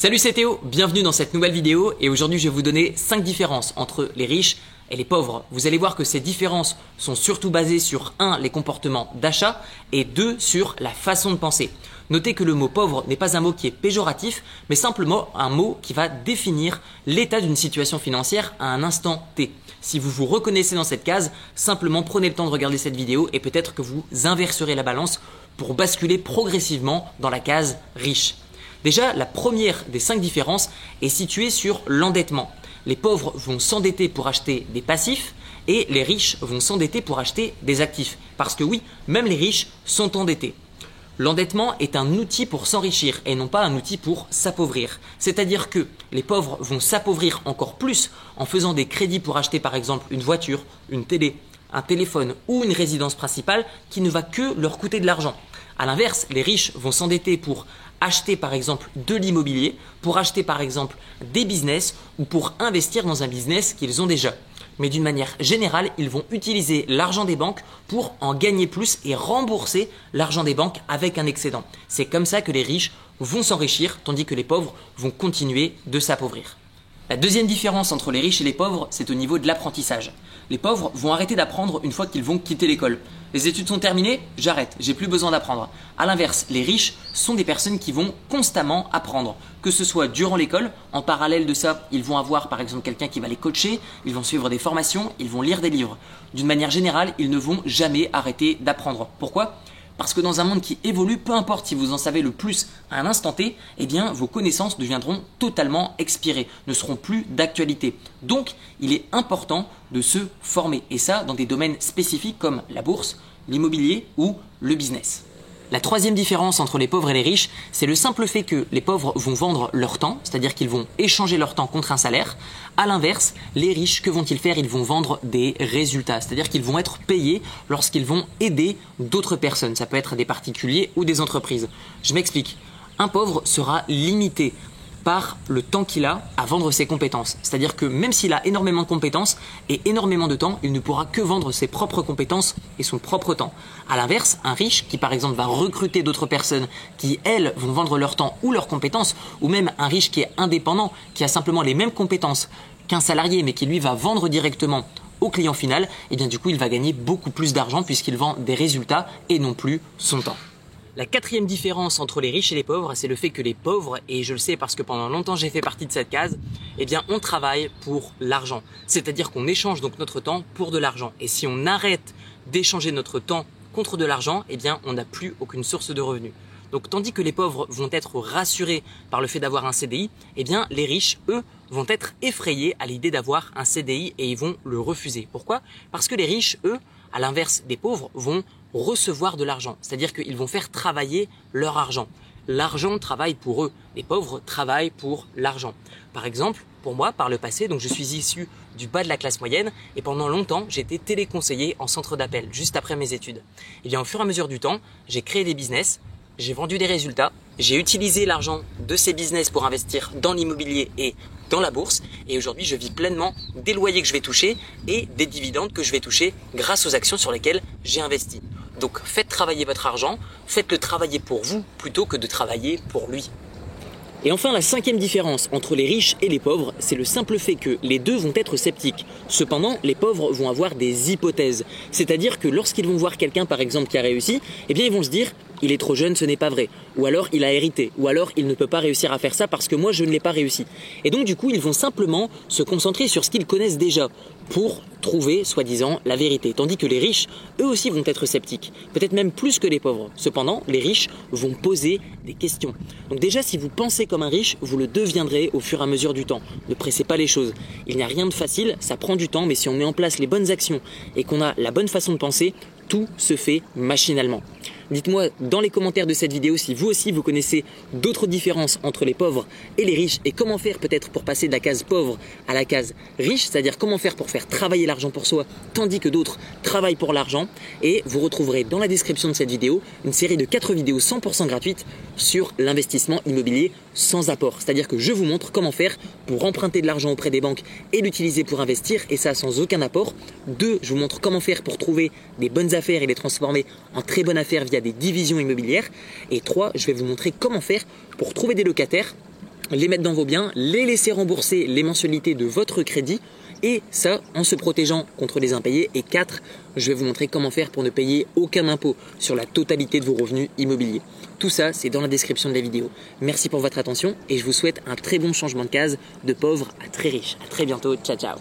Salut c'est Théo, bienvenue dans cette nouvelle vidéo et aujourd'hui je vais vous donner 5 différences entre les riches et les pauvres. Vous allez voir que ces différences sont surtout basées sur 1 les comportements d'achat et 2 sur la façon de penser. Notez que le mot pauvre n'est pas un mot qui est péjoratif, mais simplement un mot qui va définir l'état d'une situation financière à un instant T. Si vous vous reconnaissez dans cette case, simplement prenez le temps de regarder cette vidéo et peut-être que vous inverserez la balance pour basculer progressivement dans la case riche. Déjà, la première des cinq différences est située sur l'endettement. Les pauvres vont s'endetter pour acheter des passifs et les riches vont s'endetter pour acheter des actifs. Parce que oui, même les riches sont endettés. L'endettement est un outil pour s'enrichir et non pas un outil pour s'appauvrir. C'est-à-dire que les pauvres vont s'appauvrir encore plus en faisant des crédits pour acheter par exemple une voiture, une télé, un téléphone ou une résidence principale qui ne va que leur coûter de l'argent. A l'inverse, les riches vont s'endetter pour acheter par exemple de l'immobilier, pour acheter par exemple des business ou pour investir dans un business qu'ils ont déjà. Mais d'une manière générale, ils vont utiliser l'argent des banques pour en gagner plus et rembourser l'argent des banques avec un excédent. C'est comme ça que les riches vont s'enrichir, tandis que les pauvres vont continuer de s'appauvrir. La deuxième différence entre les riches et les pauvres, c'est au niveau de l'apprentissage. Les pauvres vont arrêter d'apprendre une fois qu'ils vont quitter l'école. Les études sont terminées, j'arrête, j'ai plus besoin d'apprendre. A l'inverse, les riches sont des personnes qui vont constamment apprendre, que ce soit durant l'école, en parallèle de ça, ils vont avoir par exemple quelqu'un qui va les coacher, ils vont suivre des formations, ils vont lire des livres. D'une manière générale, ils ne vont jamais arrêter d'apprendre. Pourquoi? Parce que dans un monde qui évolue, peu importe si vous en savez le plus à un instant T, eh bien vos connaissances deviendront totalement expirées, ne seront plus d'actualité. Donc, il est important de se former et ça dans des domaines spécifiques comme la bourse, l'immobilier ou le business. La troisième différence entre les pauvres et les riches, c'est le simple fait que les pauvres vont vendre leur temps, c'est-à-dire qu'ils vont échanger leur temps contre un salaire. À l'inverse, les riches, que vont-ils faire? Ils vont vendre des résultats, c'est-à-dire qu'ils vont être payés lorsqu'ils vont aider d'autres personnes. Ça peut être des particuliers ou des entreprises. Je m'explique. Un pauvre sera limité par le temps qu'il a à vendre ses compétences. C'est-à-dire que même s'il a énormément de compétences et énormément de temps, il ne pourra que vendre ses propres compétences et son propre temps. À l'inverse, un riche qui par exemple va recruter d'autres personnes qui elles vont vendre leur temps ou leurs compétences, ou même un riche qui est indépendant, qui a simplement les mêmes compétences qu'un salarié mais qui lui va vendre directement au client final, et eh bien du coup il va gagner beaucoup plus d'argent puisqu'il vend des résultats et non plus son temps. La quatrième différence entre les riches et les pauvres, c'est le fait que les pauvres, et je le sais parce que pendant longtemps j'ai fait partie de cette case, eh bien on travaille pour l'argent. C'est-à-dire qu'on échange donc notre temps pour de l'argent. Et si on arrête d'échanger notre temps contre de l'argent, eh bien on n'a plus aucune source de revenus. Donc tandis que les pauvres vont être rassurés par le fait d'avoir un CDI, eh bien les riches, eux, vont être effrayés à l'idée d'avoir un CDI et ils vont le refuser. Pourquoi? Parce que les riches, eux, à l'inverse des pauvres, vont recevoir de l'argent. C'est-à-dire qu'ils vont faire travailler leur argent. L'argent travaille pour eux. Les pauvres travaillent pour l'argent. Par exemple, pour moi, par le passé, donc je suis issu du bas de la classe moyenne et pendant longtemps, été téléconseiller en centre d'appel juste après mes études. Et bien, au fur et à mesure du temps, j'ai créé des business, j'ai vendu des résultats, j'ai utilisé l'argent de ces business pour investir dans l'immobilier et dans la bourse et aujourd'hui je vis pleinement des loyers que je vais toucher et des dividendes que je vais toucher grâce aux actions sur lesquelles j'ai investi. Donc faites travailler votre argent, faites-le travailler pour vous plutôt que de travailler pour lui. Et enfin, la cinquième différence entre les riches et les pauvres, c'est le simple fait que les deux vont être sceptiques. Cependant, les pauvres vont avoir des hypothèses. C'est-à-dire que lorsqu'ils vont voir quelqu'un, par exemple, qui a réussi, eh bien, ils vont se dire, il est trop jeune, ce n'est pas vrai. Ou alors il a hérité. Ou alors il ne peut pas réussir à faire ça parce que moi je ne l'ai pas réussi. Et donc du coup ils vont simplement se concentrer sur ce qu'ils connaissent déjà pour trouver, soi-disant, la vérité. Tandis que les riches, eux aussi vont être sceptiques. Peut-être même plus que les pauvres. Cependant, les riches vont poser des questions. Donc déjà, si vous pensez comme un riche, vous le deviendrez au fur et à mesure du temps. Ne pressez pas les choses. Il n'y a rien de facile, ça prend du temps, mais si on met en place les bonnes actions et qu'on a la bonne façon de penser, tout se fait machinalement. Dites-moi dans les commentaires de cette vidéo si vous aussi vous connaissez d'autres différences entre les pauvres et les riches et comment faire peut-être pour passer de la case pauvre à la case riche, c'est-à-dire comment faire pour faire travailler l'argent pour soi tandis que d'autres travaillent pour l'argent. Et vous retrouverez dans la description de cette vidéo une série de 4 vidéos 100% gratuites sur l'investissement immobilier sans apport. C'est-à-dire que je vous montre comment faire pour emprunter de l'argent auprès des banques et l'utiliser pour investir et ça sans aucun apport. Deux, je vous montre comment faire pour trouver des bonnes affaires et les transformer en très bonnes affaires via des divisions immobilières. Et trois, je vais vous montrer comment faire pour trouver des locataires les mettre dans vos biens, les laisser rembourser les mensualités de votre crédit et ça en se protégeant contre les impayés. Et 4, je vais vous montrer comment faire pour ne payer aucun impôt sur la totalité de vos revenus immobiliers. Tout ça, c'est dans la description de la vidéo. Merci pour votre attention et je vous souhaite un très bon changement de case de pauvre à très riche. À très bientôt. Ciao ciao.